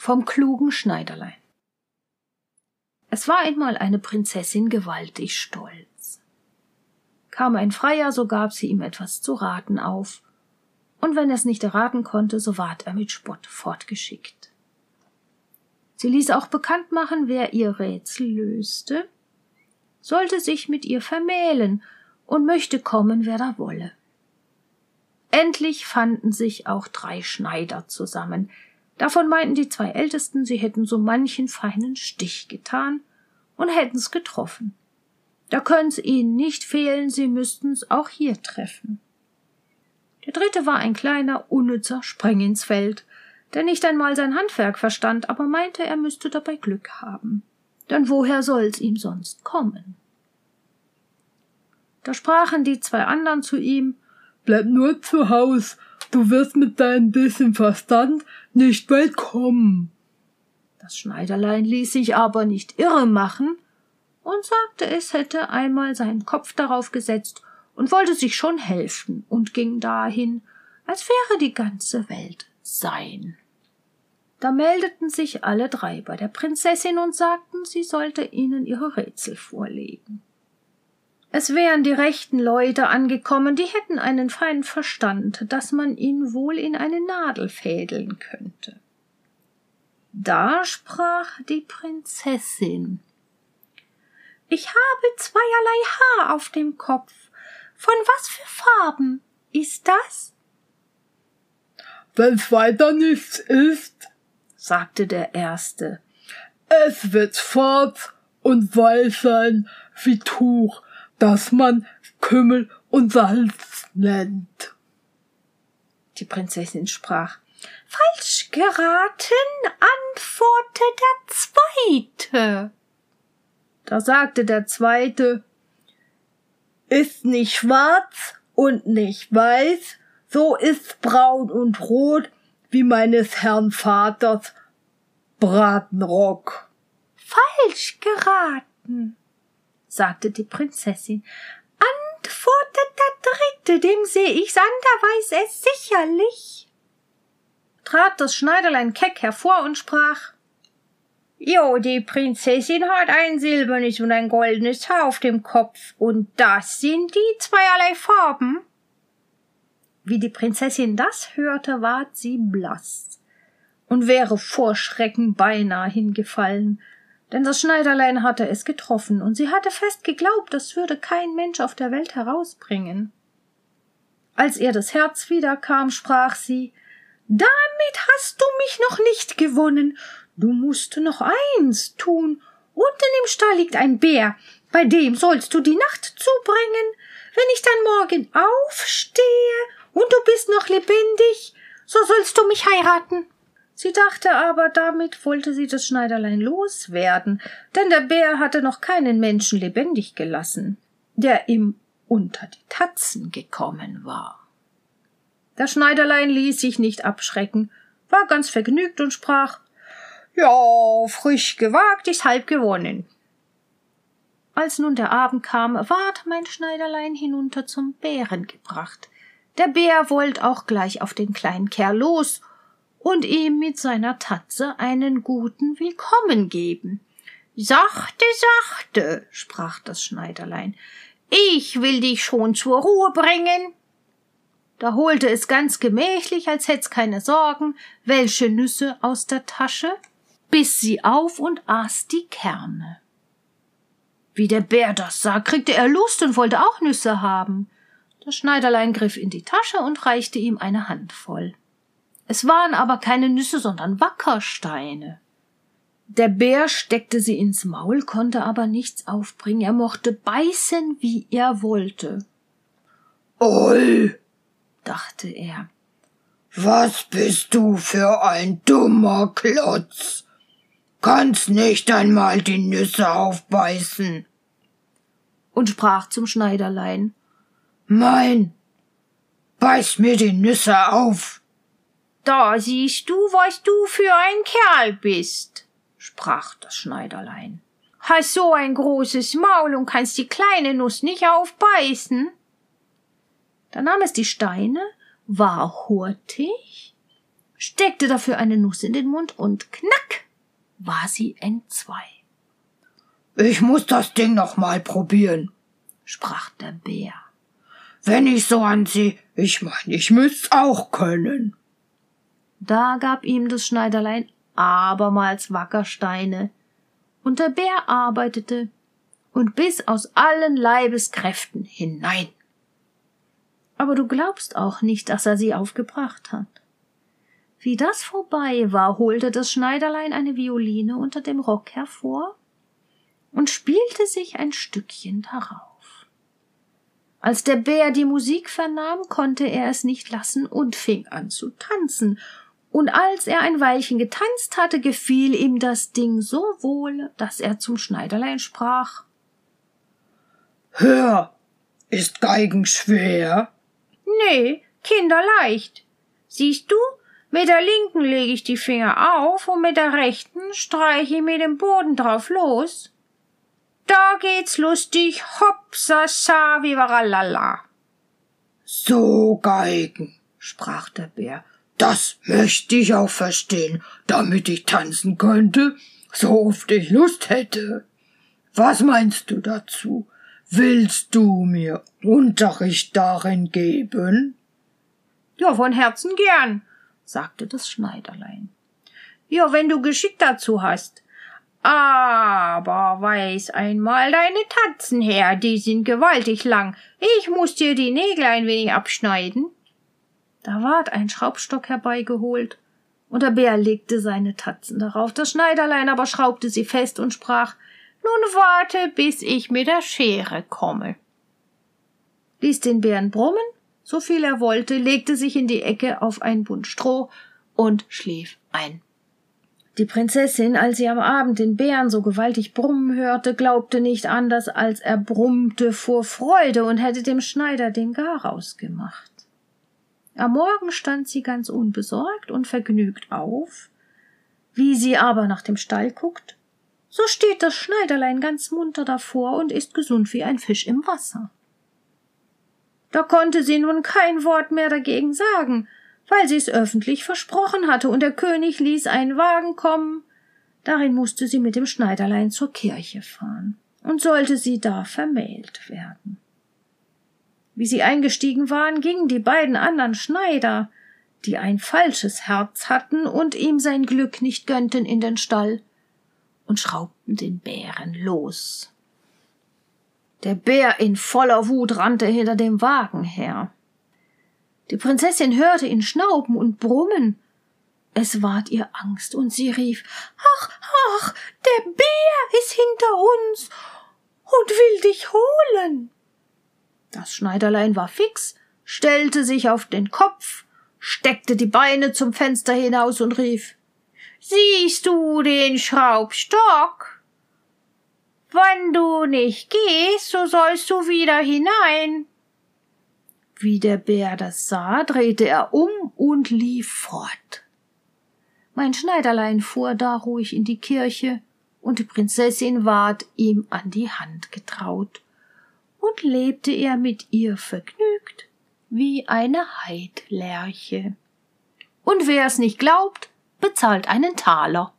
vom klugen Schneiderlein. Es war einmal eine Prinzessin gewaltig stolz. Kam ein Freier, so gab sie ihm etwas zu raten auf, und wenn er es nicht erraten konnte, so ward er mit Spott fortgeschickt. Sie ließ auch bekannt machen, wer ihr Rätsel löste, sollte sich mit ihr vermählen und möchte kommen, wer da wolle. Endlich fanden sich auch drei Schneider zusammen. Davon meinten die zwei Ältesten, sie hätten so manchen feinen Stich getan und hätten's getroffen. Da können's ihnen nicht fehlen, sie müssten's auch hier treffen. Der dritte war ein kleiner, unnützer Spreng ins Feld, der nicht einmal sein Handwerk verstand, aber meinte, er müsste dabei Glück haben. Denn woher soll's ihm sonst kommen? Da sprachen die zwei anderen zu ihm, Bleib nur zu Haus, du wirst mit deinem bisschen Verstand nicht weit kommen. Das Schneiderlein ließ sich aber nicht irre machen und sagte, es hätte einmal seinen Kopf darauf gesetzt und wollte sich schon helfen und ging dahin, als wäre die ganze Welt sein. Da meldeten sich alle drei bei der Prinzessin und sagten, sie sollte ihnen ihre Rätsel vorlegen. Es wären die rechten Leute angekommen, die hätten einen feinen Verstand, dass man ihn wohl in eine Nadel fädeln könnte. Da sprach die Prinzessin Ich habe zweierlei Haar auf dem Kopf. Von was für Farben ist das? Wenn's weiter nichts ist, sagte der Erste, es wird schwarz und weiß sein wie Tuch, das man Kümmel und Salz nennt. Die Prinzessin sprach Falsch geraten, antworte der Zweite. Da sagte der Zweite Ist nicht schwarz und nicht weiß, so ist braun und rot wie meines Herrn Vaters Bratenrock. Falsch geraten, sagte die Prinzessin. Antwortet der Dritte, dem seh ich's an, der weiß es sicherlich. Trat das Schneiderlein keck hervor und sprach Jo, die Prinzessin hat ein silbernes und ein goldenes Haar auf dem Kopf, und das sind die zweierlei Farben. Wie die Prinzessin das hörte, ward sie blass und wäre vor Schrecken beinahe hingefallen, denn das Schneiderlein hatte es getroffen, und sie hatte fest geglaubt, das würde kein Mensch auf der Welt herausbringen. Als ihr das Herz wiederkam, sprach sie Damit hast du mich noch nicht gewonnen. Du musst noch eins tun. Unten im Stall liegt ein Bär, bei dem sollst du die Nacht zubringen. Wenn ich dann morgen aufstehe und du bist noch lebendig, so sollst du mich heiraten. Sie dachte aber, damit wollte sie das Schneiderlein loswerden, denn der Bär hatte noch keinen Menschen lebendig gelassen, der ihm unter die Tatzen gekommen war. Das Schneiderlein ließ sich nicht abschrecken, war ganz vergnügt und sprach Ja, frisch gewagt ist halb gewonnen. Als nun der Abend kam, ward mein Schneiderlein hinunter zum Bären gebracht. Der Bär wollt auch gleich auf den kleinen Kerl los und ihm mit seiner Tatze einen guten Willkommen geben. Sachte, sachte, sprach das Schneiderlein, ich will dich schon zur Ruhe bringen. Da holte es ganz gemächlich, als hätt's keine Sorgen, welche Nüsse aus der Tasche, biss sie auf und aß die Kerne. Wie der Bär das sah, kriegte er Lust und wollte auch Nüsse haben. Das Schneiderlein griff in die Tasche und reichte ihm eine Handvoll. Es waren aber keine Nüsse, sondern Wackersteine. Der Bär steckte sie ins Maul, konnte aber nichts aufbringen. Er mochte beißen, wie er wollte. Oi, dachte er. Was bist du für ein dummer Klotz? Kannst nicht einmal die Nüsse aufbeißen. Und sprach zum Schneiderlein. Mein, beiß mir die Nüsse auf. Da siehst du, was du für ein Kerl bist, sprach das Schneiderlein. Hast so ein großes Maul und kannst die kleine Nuss nicht aufbeißen? Da nahm es die Steine, war hurtig, steckte dafür eine Nuss in den Mund und knack war sie entzwei. Ich muss das Ding noch mal probieren, sprach der Bär. Wenn ich so ansehe, ich mein, ich müsst's auch können. Da gab ihm das Schneiderlein abermals Wackersteine, und der Bär arbeitete und biss aus allen Leibeskräften hinein. Aber du glaubst auch nicht, dass er sie aufgebracht hat. Wie das vorbei war, holte das Schneiderlein eine Violine unter dem Rock hervor und spielte sich ein Stückchen darauf. Als der Bär die Musik vernahm, konnte er es nicht lassen und fing an zu tanzen, und als er ein Weilchen getanzt hatte, gefiel ihm das Ding so wohl, dass er zum Schneiderlein sprach Hör, ist Geigen schwer? Nee, kinderleicht. Siehst du, mit der linken lege ich die Finger auf und mit der rechten streiche ich mir den Boden drauf los. Da geht's lustig, hopsa sa vivaralala. So Geigen, sprach der Bär, das möchte ich auch verstehen, damit ich tanzen könnte, so oft ich Lust hätte. Was meinst du dazu? Willst du mir Unterricht darin geben? Ja, von Herzen gern, sagte das Schneiderlein. Ja, wenn du Geschick dazu hast. Aber weiß einmal deine Tatzen her, die sind gewaltig lang. Ich muss dir die Nägel ein wenig abschneiden. Da ward ein Schraubstock herbeigeholt, und der Bär legte seine Tatzen darauf. Das Schneiderlein aber schraubte sie fest und sprach Nun warte, bis ich mit der Schere komme. Ließ den Bären brummen so viel er wollte, legte sich in die Ecke auf ein Bund Stroh und schlief ein. Die Prinzessin, als sie am Abend den Bären so gewaltig brummen hörte, glaubte nicht anders, als er brummte vor Freude und hätte dem Schneider den Garaus gemacht. Am Morgen stand sie ganz unbesorgt und vergnügt auf. Wie sie aber nach dem Stall guckt, so steht das Schneiderlein ganz munter davor und ist gesund wie ein Fisch im Wasser. Da konnte sie nun kein Wort mehr dagegen sagen, weil sie es öffentlich versprochen hatte, und der König ließ einen Wagen kommen. Darin musste sie mit dem Schneiderlein zur Kirche fahren und sollte sie da vermählt werden. Wie sie eingestiegen waren, gingen die beiden anderen Schneider, die ein falsches Herz hatten und ihm sein Glück nicht gönnten, in den Stall und schraubten den Bären los. Der Bär in voller Wut rannte hinter dem Wagen her. Die Prinzessin hörte ihn schnauben und brummen. Es ward ihr Angst, und sie rief Ach, ach, der Bär ist hinter uns und will dich holen. Das Schneiderlein war fix, stellte sich auf den Kopf, steckte die Beine zum Fenster hinaus und rief Siehst du den Schraubstock? Wenn du nicht gehst, so sollst du wieder hinein. Wie der Bär das sah, drehte er um und lief fort. Mein Schneiderlein fuhr da ruhig in die Kirche, und die Prinzessin ward ihm an die Hand getraut, und lebte er mit ihr vergnügt wie eine Heidlerche. Und wer es nicht glaubt, bezahlt einen Taler.